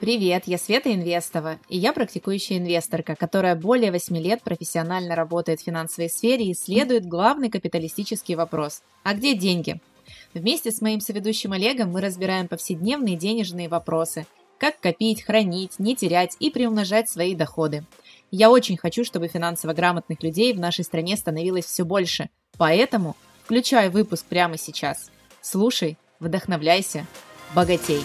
Привет, я Света Инвестова, и я практикующая инвесторка, которая более 8 лет профессионально работает в финансовой сфере и исследует главный капиталистический вопрос – а где деньги? Вместе с моим соведущим Олегом мы разбираем повседневные денежные вопросы – как копить, хранить, не терять и приумножать свои доходы. Я очень хочу, чтобы финансово грамотных людей в нашей стране становилось все больше, поэтому включай выпуск прямо сейчас. Слушай, вдохновляйся, богатей!